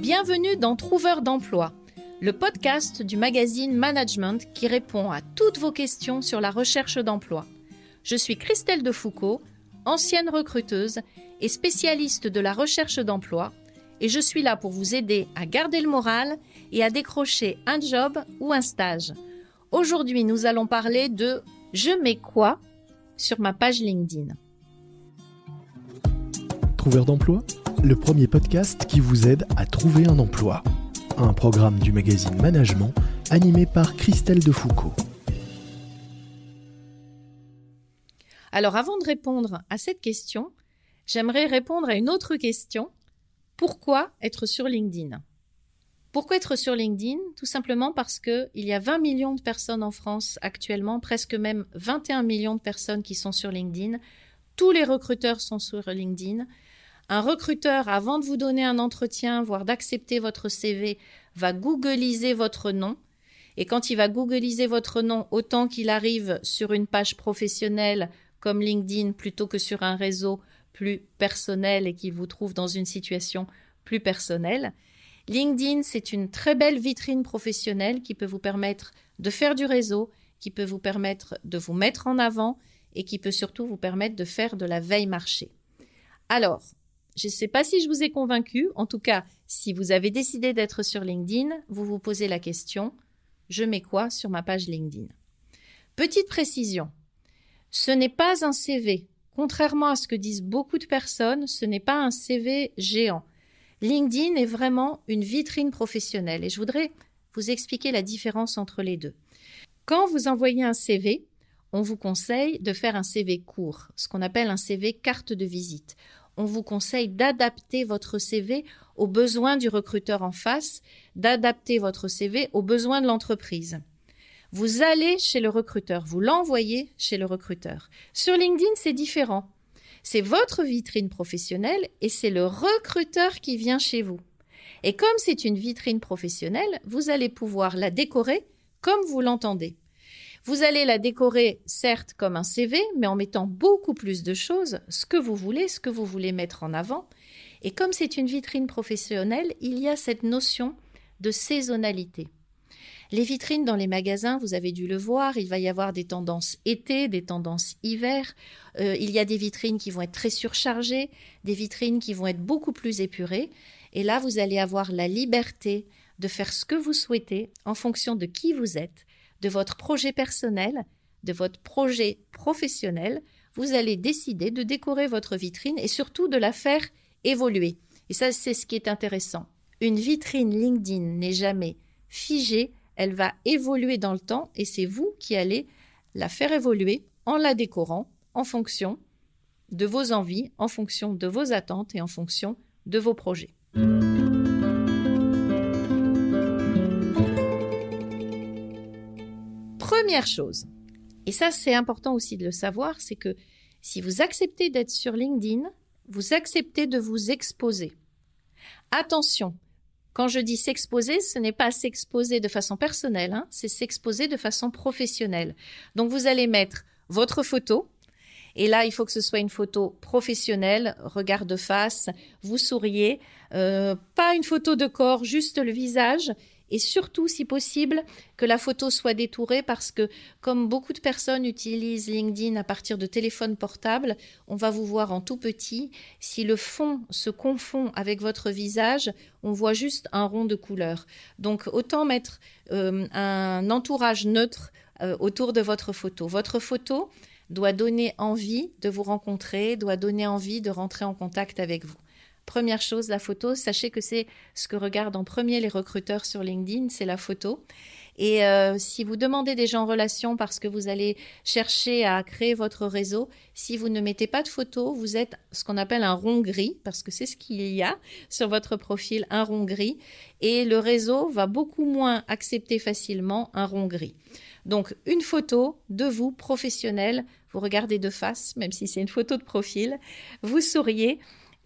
Bienvenue dans Trouveur d'emploi, le podcast du magazine Management qui répond à toutes vos questions sur la recherche d'emploi. Je suis Christelle Defoucault, ancienne recruteuse et spécialiste de la recherche d'emploi, et je suis là pour vous aider à garder le moral et à décrocher un job ou un stage. Aujourd'hui, nous allons parler de je mets quoi sur ma page LinkedIn. Trouveur d'emploi, le premier podcast qui vous aide à trouver un emploi. Un programme du magazine Management animé par Christelle Defoucault. Alors avant de répondre à cette question, j'aimerais répondre à une autre question. Pourquoi être sur LinkedIn? Pourquoi être sur LinkedIn? Tout simplement parce qu'il y a 20 millions de personnes en France actuellement, presque même 21 millions de personnes qui sont sur LinkedIn. Tous les recruteurs sont sur LinkedIn. Un recruteur, avant de vous donner un entretien, voire d'accepter votre CV, va googliser votre nom. Et quand il va googliser votre nom, autant qu'il arrive sur une page professionnelle comme LinkedIn plutôt que sur un réseau plus personnel et qu'il vous trouve dans une situation plus personnelle. LinkedIn, c'est une très belle vitrine professionnelle qui peut vous permettre de faire du réseau, qui peut vous permettre de vous mettre en avant et qui peut surtout vous permettre de faire de la veille marché. Alors, je ne sais pas si je vous ai convaincu. En tout cas, si vous avez décidé d'être sur LinkedIn, vous vous posez la question, je mets quoi sur ma page LinkedIn? Petite précision, ce n'est pas un CV. Contrairement à ce que disent beaucoup de personnes, ce n'est pas un CV géant. LinkedIn est vraiment une vitrine professionnelle et je voudrais vous expliquer la différence entre les deux. Quand vous envoyez un CV, on vous conseille de faire un CV court, ce qu'on appelle un CV carte de visite. On vous conseille d'adapter votre CV aux besoins du recruteur en face, d'adapter votre CV aux besoins de l'entreprise. Vous allez chez le recruteur, vous l'envoyez chez le recruteur. Sur LinkedIn, c'est différent. C'est votre vitrine professionnelle et c'est le recruteur qui vient chez vous. Et comme c'est une vitrine professionnelle, vous allez pouvoir la décorer comme vous l'entendez. Vous allez la décorer certes comme un CV, mais en mettant beaucoup plus de choses, ce que vous voulez, ce que vous voulez mettre en avant. Et comme c'est une vitrine professionnelle, il y a cette notion de saisonnalité. Les vitrines dans les magasins, vous avez dû le voir, il va y avoir des tendances été, des tendances hiver. Euh, il y a des vitrines qui vont être très surchargées, des vitrines qui vont être beaucoup plus épurées. Et là, vous allez avoir la liberté de faire ce que vous souhaitez en fonction de qui vous êtes, de votre projet personnel, de votre projet professionnel. Vous allez décider de décorer votre vitrine et surtout de la faire évoluer. Et ça, c'est ce qui est intéressant. Une vitrine LinkedIn n'est jamais figée, elle va évoluer dans le temps et c'est vous qui allez la faire évoluer en la décorant en fonction de vos envies, en fonction de vos attentes et en fonction de vos projets. Première chose, et ça c'est important aussi de le savoir, c'est que si vous acceptez d'être sur LinkedIn, vous acceptez de vous exposer. Attention, quand je dis s'exposer, ce n'est pas s'exposer de façon personnelle, hein, c'est s'exposer de façon professionnelle. Donc vous allez mettre votre photo, et là, il faut que ce soit une photo professionnelle, regard de face, vous souriez, euh, pas une photo de corps, juste le visage, et surtout, si possible, que la photo soit détourée parce que, comme beaucoup de personnes utilisent LinkedIn à partir de téléphones portables, on va vous voir en tout petit. Si le fond se confond avec votre visage, on voit juste un rond de couleur. Donc, autant mettre euh, un entourage neutre euh, autour de votre photo. Votre photo doit donner envie de vous rencontrer, doit donner envie de rentrer en contact avec vous. Première chose, la photo. Sachez que c'est ce que regardent en premier les recruteurs sur LinkedIn, c'est la photo. Et euh, si vous demandez des gens en relation parce que vous allez chercher à créer votre réseau, si vous ne mettez pas de photo, vous êtes ce qu'on appelle un rond gris, parce que c'est ce qu'il y a sur votre profil, un rond gris. Et le réseau va beaucoup moins accepter facilement un rond gris. Donc une photo de vous professionnel, vous regardez de face, même si c'est une photo de profil, vous souriez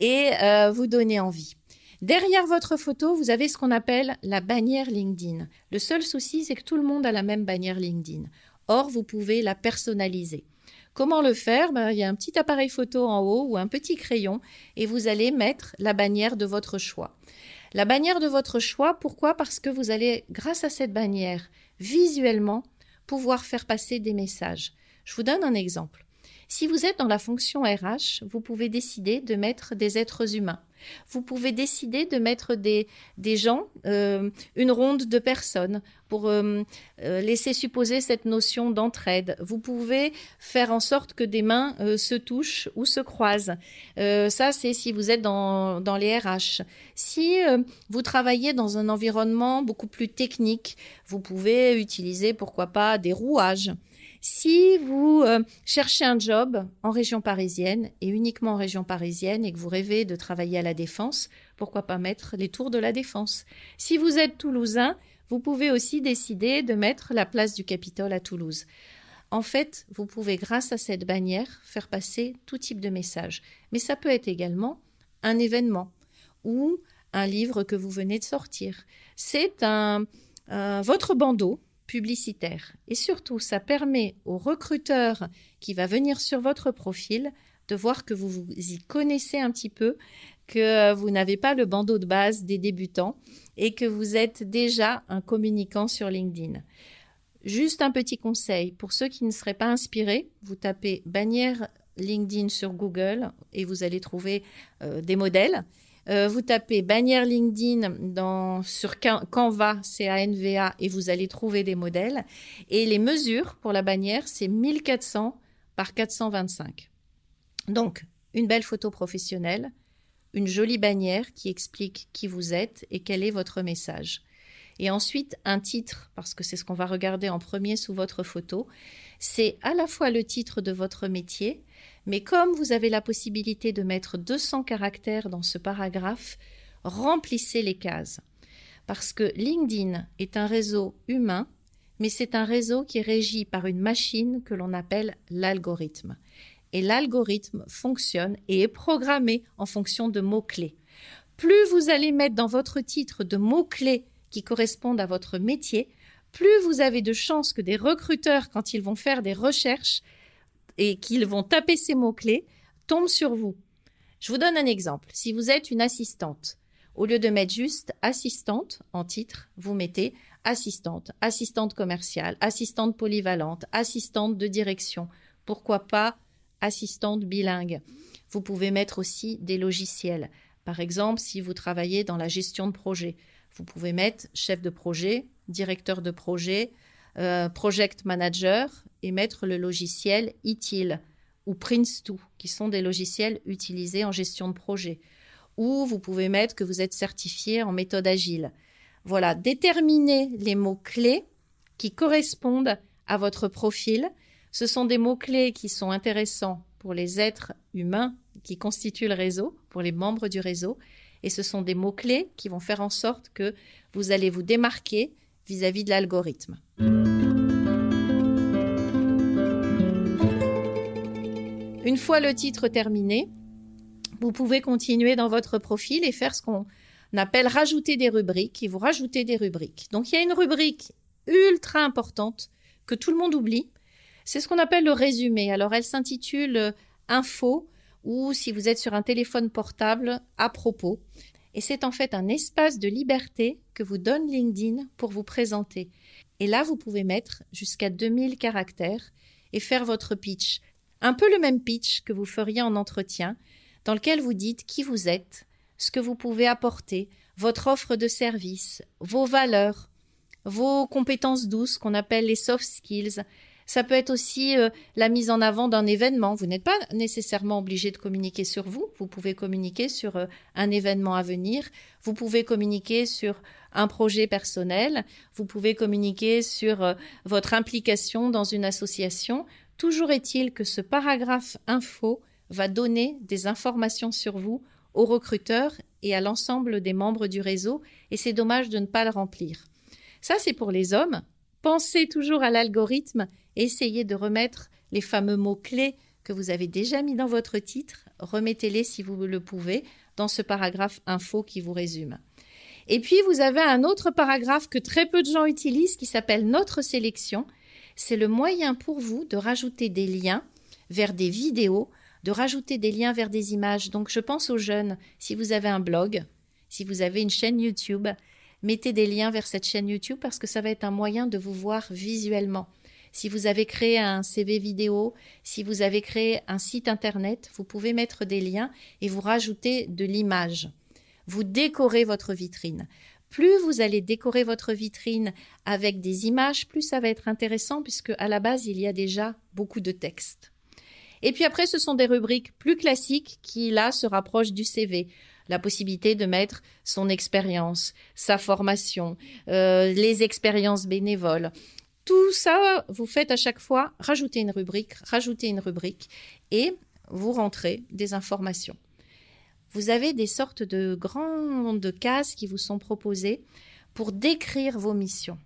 et euh, vous donner envie. Derrière votre photo, vous avez ce qu'on appelle la bannière LinkedIn. Le seul souci, c'est que tout le monde a la même bannière LinkedIn. Or, vous pouvez la personnaliser. Comment le faire? Ben, Il y a un petit appareil photo en haut ou un petit crayon et vous allez mettre la bannière de votre choix. La bannière de votre choix, pourquoi? Parce que vous allez, grâce à cette bannière, visuellement, pouvoir faire passer des messages. Je vous donne un exemple. Si vous êtes dans la fonction RH, vous pouvez décider de mettre des êtres humains. Vous pouvez décider de mettre des, gens, euh, une ronde de personnes, pour euh, euh, laisser supposer cette notion d'entraide. Vous pouvez faire en sorte que des mains se touchent ou se croisent. ça, c'est si vous êtes dans, dans les RH. Si vous travaillez dans un environnement beaucoup plus technique, vous pouvez utiliser, pourquoi pas, des rouages. Si vous euh, cherchez un job en région parisienne et uniquement en région parisienne et que vous rêvez de travailler à la défense, pourquoi pas mettre les tours de la défense Si vous êtes toulousain, vous pouvez aussi décider de mettre la place du Capitole à Toulouse. En fait, vous pouvez, grâce à cette bannière, faire passer tout type de message. Mais ça peut être également un événement ou un livre que vous venez de sortir. C'est un, votre bandeau publicitaire. Et surtout, ça permet au recruteur qui va venir sur votre profil de voir que vous vous y connaissez un petit peu, que vous n'avez pas le bandeau de base des débutants et que vous êtes déjà un communicant sur LinkedIn. Juste un petit conseil, pour ceux qui ne seraient pas inspirés, vous tapez bannière LinkedIn sur Google et vous allez trouver euh, des modèles. Euh, vous tapez bannière LinkedIn dans, sur Canva, C-A-N-V-A, et vous allez trouver des modèles. Et les mesures pour la bannière, c'est 1400 par 425. Donc, une belle photo professionnelle, une jolie bannière qui explique qui vous êtes et quel est votre message. Et ensuite, un titre, parce que c'est ce qu'on va regarder en premier sous votre photo. C'est à la fois le titre de votre métier, mais comme vous avez la possibilité de mettre 200 caractères dans ce paragraphe, remplissez les cases. Parce que LinkedIn est un réseau humain, mais c'est un réseau qui est régi par une machine que l'on appelle l'algorithme. Et l'algorithme fonctionne et est programmé en fonction de mots-clés. Plus vous allez mettre dans votre titre de mots-clés qui correspondent à votre métier, plus vous avez de chances que des recruteurs, quand ils vont faire des recherches, et qu'ils vont taper ces mots-clés tombent sur vous. Je vous donne un exemple. Si vous êtes une assistante, au lieu de mettre juste assistante en titre, vous mettez assistante, assistante commerciale, assistante polyvalente, assistante de direction. Pourquoi pas assistante bilingue? Vous pouvez mettre aussi des logiciels. Par exemple, si vous travaillez dans la gestion de projet, vous pouvez mettre chef de projet, directeur de projet, euh, project Manager et mettre le logiciel ITIL ou Prince2, qui sont des logiciels utilisés en gestion de projet. Ou vous pouvez mettre que vous êtes certifié en méthode agile. Voilà, déterminez les mots-clés qui correspondent à votre profil. Ce sont des mots-clés qui sont intéressants pour les êtres humains qui constituent le réseau, pour les membres du réseau. Et ce sont des mots-clés qui vont faire en sorte que vous allez vous démarquer vis-à-vis de l'algorithme. Une fois le titre terminé, vous pouvez continuer dans votre profil et faire ce qu'on appelle rajouter des rubriques et vous rajoutez des rubriques. Donc il y a une rubrique ultra importante que tout le monde oublie. C'est ce qu'on appelle le résumé. Alors elle s'intitule Info ou si vous êtes sur un téléphone portable, à propos. Et c'est en fait un espace de liberté que vous donne LinkedIn pour vous présenter. Et là, vous pouvez mettre jusqu'à 2000 caractères et faire votre pitch. Un peu le même pitch que vous feriez en entretien, dans lequel vous dites qui vous êtes, ce que vous pouvez apporter, votre offre de service, vos valeurs, vos compétences douces qu'on appelle les soft skills, ça peut être aussi euh, la mise en avant d'un événement. Vous n'êtes pas nécessairement obligé de communiquer sur vous. Vous pouvez communiquer sur euh, un événement à venir. Vous pouvez communiquer sur un projet personnel. Vous pouvez communiquer sur euh, votre implication dans une association. Toujours est-il que ce paragraphe info va donner des informations sur vous aux recruteurs et à l'ensemble des membres du réseau. Et c'est dommage de ne pas le remplir. Ça, c'est pour les hommes. Pensez toujours à l'algorithme essayez de remettre les fameux mots-clés que vous avez déjà mis dans votre titre, remettez-les si vous le pouvez dans ce paragraphe info qui vous résume. Et puis vous avez un autre paragraphe que très peu de gens utilisent qui s'appelle Notre sélection. C'est le moyen pour vous de rajouter des liens vers des vidéos, de rajouter des liens vers des images. Donc je pense aux jeunes, si vous avez un blog, Si vous avez une chaîne YouTube, mettez des liens vers cette chaîne YouTube parce que ça va être un moyen de vous voir visuellement. Si vous avez créé un CV vidéo, si vous avez créé un site internet, vous pouvez mettre des liens et vous rajouter de l'image. Vous décorez votre vitrine. Plus vous allez décorer votre vitrine avec des images, plus ça va être intéressant puisque à la base, il y a déjà beaucoup de texte. Et puis après, ce sont des rubriques plus classiques qui, là, se rapprochent du CV. La possibilité de mettre son expérience, sa formation, euh, les expériences bénévoles. Tout ça, vous faites à chaque fois rajouter une rubrique, rajouter une rubrique et vous rentrez des informations vous avez des sortes de grandes cases qui vous sont proposées pour décrire vos missions.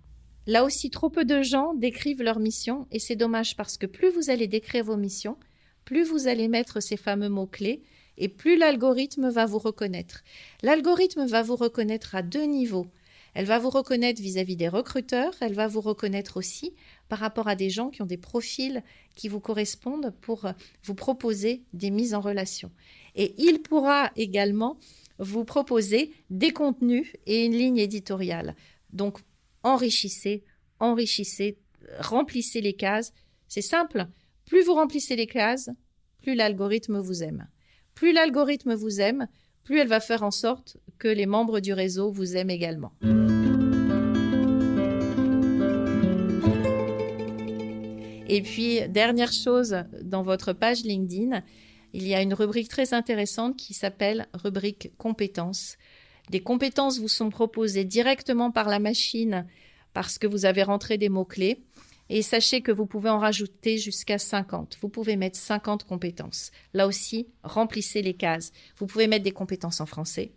Là aussi, trop peu de gens décrivent leurs missions et c'est dommage parce que plus vous allez décrire vos missions, plus vous allez mettre ces fameux mots-clés et plus l'algorithme va vous reconnaître. L'algorithme va vous reconnaître à deux niveaux. Elle va vous reconnaître vis-à-vis des recruteurs, elle va vous reconnaître aussi par rapport à des gens qui ont des profils qui vous correspondent pour vous proposer des mises en relation. Et il pourra également vous proposer des contenus et une ligne éditoriale. Donc, enrichissez, enrichissez, remplissez les cases. C'est simple. Plus vous remplissez les cases, plus l'algorithme vous aime. Plus l'algorithme vous aime, plus elle va faire en sorte que les membres du réseau vous aiment également. Et puis, dernière chose dans votre page LinkedIn, il y a une rubrique très intéressante qui s'appelle rubrique compétences. Des compétences vous sont proposées directement par la machine parce que vous avez rentré des mots-clés. Et sachez que vous pouvez en rajouter jusqu'à 50. Vous pouvez mettre 50 compétences. Là aussi, remplissez les cases. Vous pouvez mettre des compétences en français,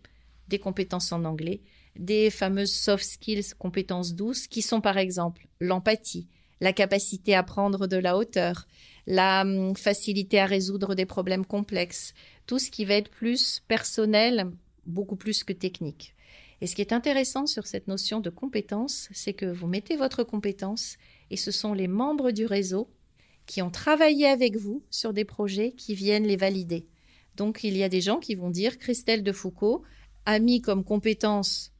des compétences en anglais, des fameuses soft skills, compétences douces, qui sont par exemple l'empathie, la capacité à prendre de la hauteur, la hum, facilité à résoudre des problèmes complexes, tout ce qui va être plus personnel, beaucoup plus que technique. Et ce qui est intéressant sur cette notion de compétence, c'est que vous mettez votre compétence et ce sont les membres du réseau qui ont travaillé avec vous sur des projets qui viennent les valider. Donc il y a des gens qui vont dire Christelle de Foucault a mis comme compétence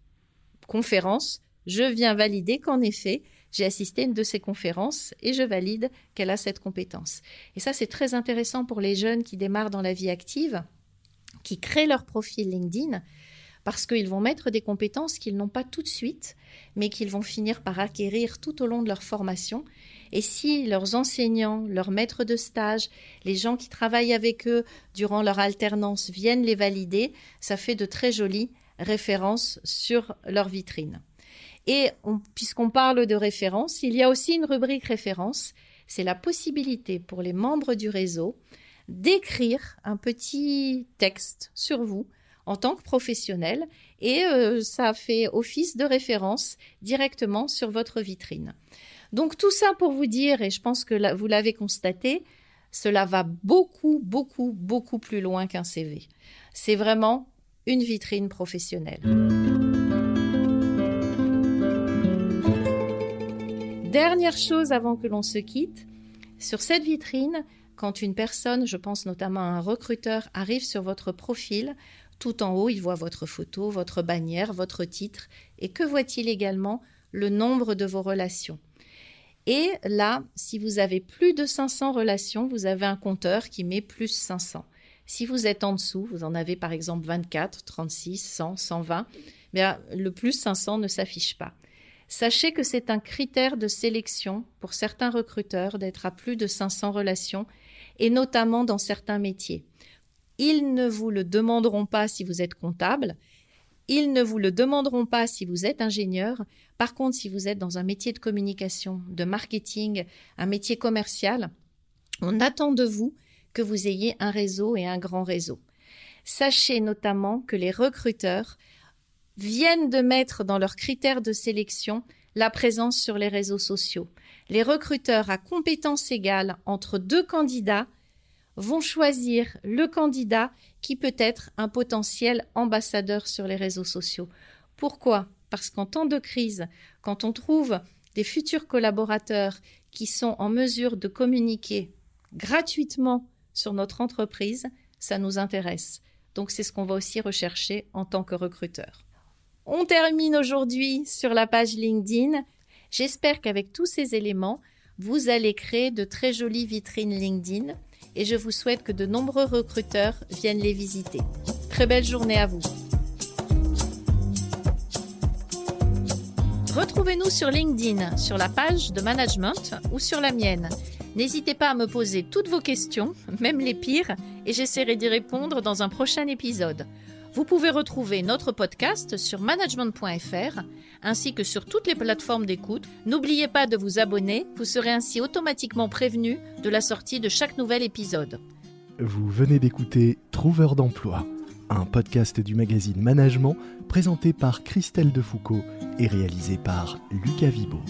conférence, je viens valider qu'en effet, j'ai assisté à une de ces conférences et je valide qu'elle a cette compétence. Et ça, c'est très intéressant pour les jeunes qui démarrent dans la vie active, qui créent leur profil LinkedIn, parce qu'ils vont mettre des compétences qu'ils n'ont pas tout de suite, mais qu'ils vont finir par acquérir tout au long de leur formation. Et si leurs enseignants, leurs maîtres de stage, les gens qui travaillent avec eux durant leur alternance viennent les valider, ça fait de très jolies références sur leur vitrine. Et puisqu'on parle de référence, il y a aussi une rubrique référence. C'est la possibilité pour les membres du réseau d'écrire un petit texte sur vous en tant que professionnel et euh, ça fait office de référence directement sur votre vitrine. Donc tout ça pour vous dire, et je pense que vous l'avez constaté, cela va beaucoup, beaucoup, beaucoup plus loin qu'un CV. C'est vraiment une vitrine professionnelle. Dernière chose avant que l'on se quitte, sur cette vitrine, quand une personne, je pense notamment à un recruteur, arrive sur votre profil, tout en haut, il voit votre photo, votre bannière, votre titre, et que voit-il également? Le nombre de vos relations. Et là, si vous avez plus de 500 relations, vous avez un compteur qui met plus 500. Si vous êtes en dessous, vous en avez par exemple 24, 36, 100, 120, bien, le plus 500 ne s'affiche pas. Sachez que c'est un critère de sélection pour certains recruteurs d'être à plus de 500 relations, et notamment dans certains métiers. Ils ne vous le demanderont pas si vous êtes comptable, ils ne vous le demanderont pas si vous êtes ingénieur. Par contre, si vous êtes dans un métier de communication, de marketing, un métier commercial, on attend de vous que vous ayez un réseau et un grand réseau. Sachez notamment que les recruteurs viennent de mettre dans leurs critères de sélection la présence sur les réseaux sociaux. Les recruteurs à compétences égales entre deux candidats vont choisir le candidat qui peut être un potentiel ambassadeur sur les réseaux sociaux. Pourquoi? Parce qu'en temps de crise, quand on trouve des futurs collaborateurs qui sont en mesure de communiquer gratuitement sur notre entreprise, ça nous intéresse Donc c'est ce qu'on va aussi rechercher en tant que recruteur. On termine aujourd'hui sur la page LinkedIn. J'espère qu'avec tous ces éléments, vous allez créer de très jolies vitrines LinkedIn et je vous souhaite que de nombreux recruteurs viennent les visiter. Très belle journée à vous. Retrouvez-nous sur LinkedIn, sur la page de management ou sur la mienne. N'hésitez pas à me poser toutes vos questions, même les pires, et j'essaierai d'y répondre dans un prochain épisode. Vous pouvez retrouver notre podcast sur management.fr ainsi que sur toutes les plateformes d'écoute. N'oubliez pas de vous abonner, vous serez ainsi automatiquement prévenu de la sortie de chaque nouvel épisode. Vous venez d'écouter Trouveur d'emploi, un podcast du magazine Management présenté par Christelle Defoucault et réalisé par Lucas Vibo.